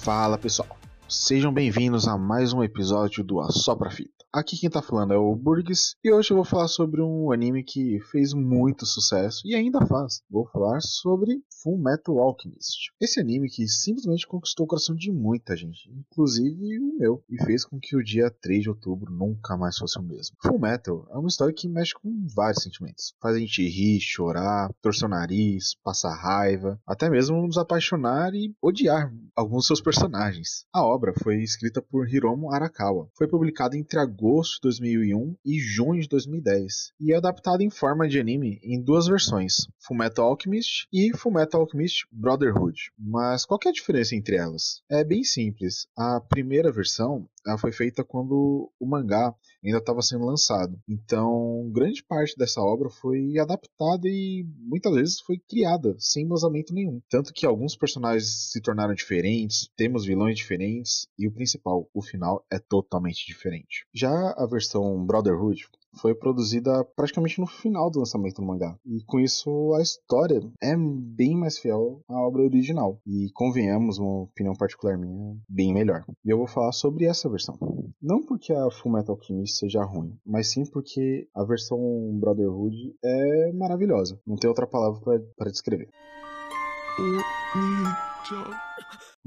Fala pessoal, sejam bem-vindos a mais um episódio do A Só Pra Fita. Aqui quem tá falando é o Burgs e hoje eu vou falar sobre um anime que fez muito sucesso e ainda faz. Vou falar sobre Full Metal Alchemist. Esse anime que simplesmente conquistou o coração de muita gente, inclusive o meu, e fez com que o dia 3 de outubro nunca mais fosse o mesmo. Full Metal é uma história que mexe com vários sentimentos. Faz a gente rir, chorar, torcer o nariz, passar raiva, até mesmo nos apaixonar e odiar alguns de seus personagens. A obra foi escrita por Hiromu Arakawa. Foi publicada entre agosto de 2001 e junho de 2010 e é adaptada em forma de anime em duas versões, Fullmetal Alchemist e Fullmetal Alchemist Brotherhood. Mas qual é a diferença entre elas? É bem simples. A primeira versão ela foi feita quando o mangá ainda estava sendo lançado. Então, grande parte dessa obra foi adaptada e muitas vezes foi criada sem embasamento nenhum. Tanto que alguns personagens se tornaram diferentes, temos vilões diferentes e o principal, o final é totalmente diferente. Já a versão Brotherhood foi produzida praticamente no final do lançamento do mangá. E com isso a história é bem mais fiel à obra original. E convenhamos, uma opinião particular minha, bem melhor. E eu vou falar sobre essa versão. Não porque a Fullmetal Alchemist seja ruim, mas sim porque a versão Brotherhood é maravilhosa. Não tem outra palavra para descrever.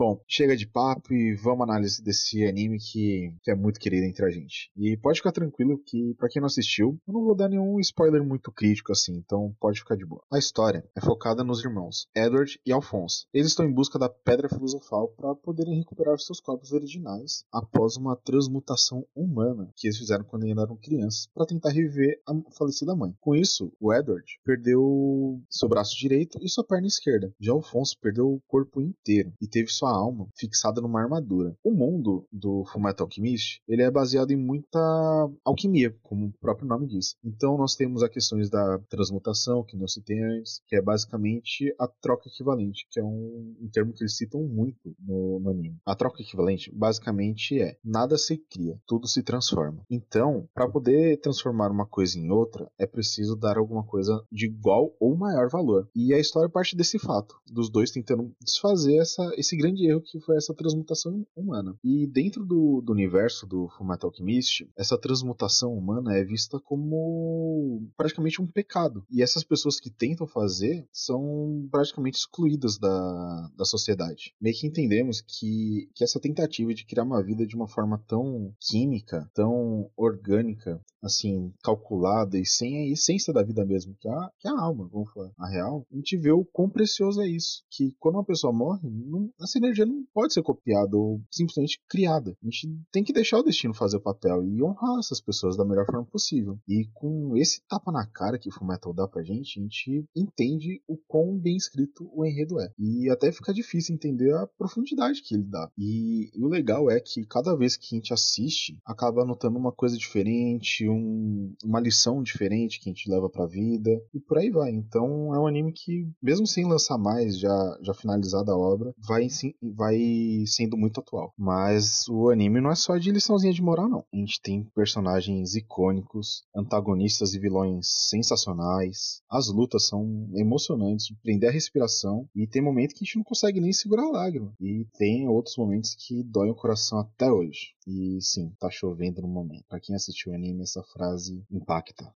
Bom, chega de papo e vamos análise desse anime que, que é muito querido entre a gente. E pode ficar tranquilo que, para quem não assistiu, eu não vou dar nenhum spoiler muito crítico assim, então pode ficar de boa. A história é focada nos irmãos Edward e Alphonse. Eles estão em busca da Pedra Filosofal para poderem recuperar seus corpos originais após uma transmutação humana que eles fizeram quando ainda eram crianças para tentar reviver a falecida mãe. Com isso, o Edward perdeu seu braço direito e sua perna esquerda. Já Alphonse perdeu o corpo inteiro e teve sua alma fixada numa armadura. O mundo do Fullmetal Alchemist, ele é baseado em muita alquimia, como o próprio nome diz. Então nós temos as questões da transmutação, que não citei antes, que é basicamente a troca equivalente, que é um, um termo que eles citam muito no, no anime. A troca equivalente basicamente é nada se cria, tudo se transforma. Então, para poder transformar uma coisa em outra, é preciso dar alguma coisa de igual ou maior valor. E a história parte desse fato, dos dois tentando desfazer essa, esse grande grande erro que foi essa transmutação humana. E dentro do, do universo do Fullmetal Alchemist, essa transmutação humana é vista como praticamente um pecado. E essas pessoas que tentam fazer são praticamente excluídas da, da sociedade. Meio que entendemos que, que essa tentativa de criar uma vida de uma forma tão química, tão orgânica, assim, calculada e sem a essência da vida mesmo, que é a, que é a alma, vamos falar. A real, a gente vê o quão precioso é isso. Que quando uma pessoa morre, não, essa energia não pode ser copiada ou simplesmente criada. A gente tem que deixar o destino fazer o papel e honrar essas pessoas da melhor forma possível. E com esse tapa na cara que o Metal dá pra gente, a gente entende o quão bem escrito o enredo é. E até fica difícil entender a profundidade que ele dá. E, e o legal é que cada vez que a gente assiste, acaba notando uma coisa diferente, um, uma lição diferente que a gente leva pra vida e por aí vai. Então é um anime que, mesmo sem lançar mais, já, já finalizada a obra, vai, vai sendo muito atual. Mas o anime não é só de liçãozinha de moral, não. A gente tem personagens icônicos, antagonistas e vilões sensacionais. As lutas são emocionantes, de prender a respiração. E tem momentos que a gente não consegue nem segurar a lágrima. E tem outros momentos que doem o coração até hoje. E sim, tá chovendo no momento. Pra quem assistiu o anime, essa frase impacta.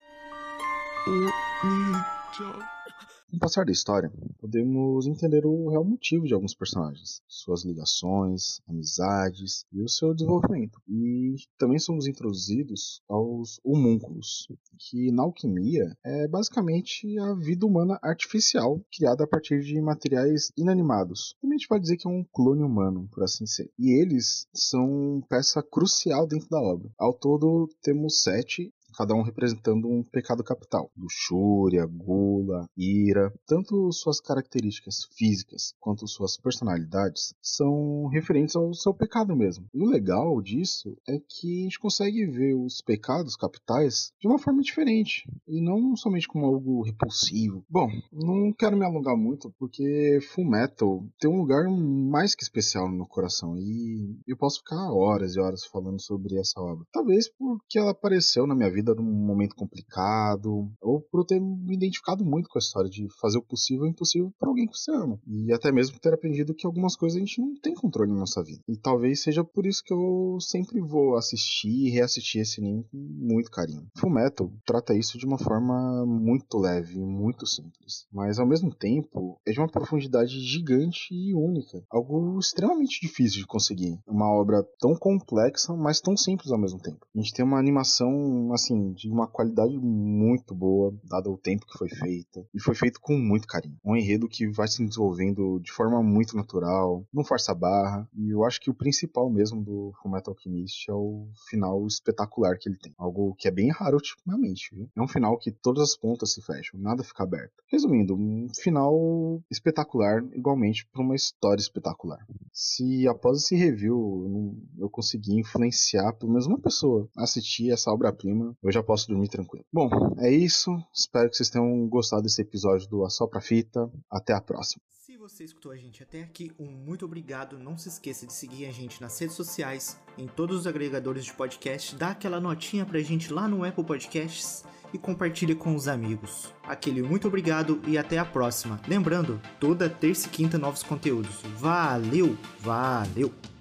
Com o passar da história, podemos entender o real motivo de alguns personagens, suas ligações, amizades e o seu desenvolvimento. E também somos introduzidos aos homúnculos, que na alquimia é basicamente a vida humana artificial criada a partir de materiais inanimados. Também a gente pode dizer que é um clone humano, por assim ser. E eles são peça crucial dentro da obra. Ao todo, temos sete cada um representando um pecado capital: luxúria, gula, ira. Tanto suas características físicas quanto suas personalidades são referentes ao seu pecado mesmo. E o legal disso é que a gente consegue ver os pecados capitais de uma forma diferente e não somente como algo repulsivo. Bom, não quero me alongar muito porque Full Metal tem um lugar mais que especial no meu coração e eu posso ficar horas e horas falando sobre essa obra. Talvez porque ela apareceu na minha vida vida num momento complicado, ou por eu ter me identificado muito com a história de fazer o possível e o impossível para alguém que você ama. E até mesmo ter aprendido que algumas coisas a gente não tem controle na nossa vida. E talvez seja por isso que eu sempre vou assistir e reassistir esse anime com muito carinho. Fullmetal trata isso de uma forma muito leve, muito simples, mas ao mesmo tempo é de uma profundidade gigante e única, algo extremamente difícil de conseguir. Uma obra tão complexa, mas tão simples ao mesmo tempo. A gente tem uma animação assim de uma qualidade muito boa, dado o tempo que foi feita, e foi feito com muito carinho. Um enredo que vai se desenvolvendo de forma muito natural, não força a barra, e eu acho que o principal mesmo do Fullmetal Alchemist é o final espetacular que ele tem. Algo que é bem raro ultimamente, viu? É um final que todas as pontas se fecham, nada fica aberto. Resumindo, um final espetacular, igualmente para uma história espetacular. Se após esse review eu conseguir influenciar pelo menos uma pessoa a assistir essa obra-prima, eu já posso dormir tranquilo. Bom, é isso. Espero que vocês tenham gostado desse episódio do A Sopra Fita. Até a próxima. Se você escutou a gente até aqui, um muito obrigado. Não se esqueça de seguir a gente nas redes sociais, em todos os agregadores de podcast, dá aquela notinha pra gente lá no Apple Podcasts e compartilhe com os amigos. Aquele muito obrigado e até a próxima. Lembrando, toda terça e quinta novos conteúdos. Valeu, valeu!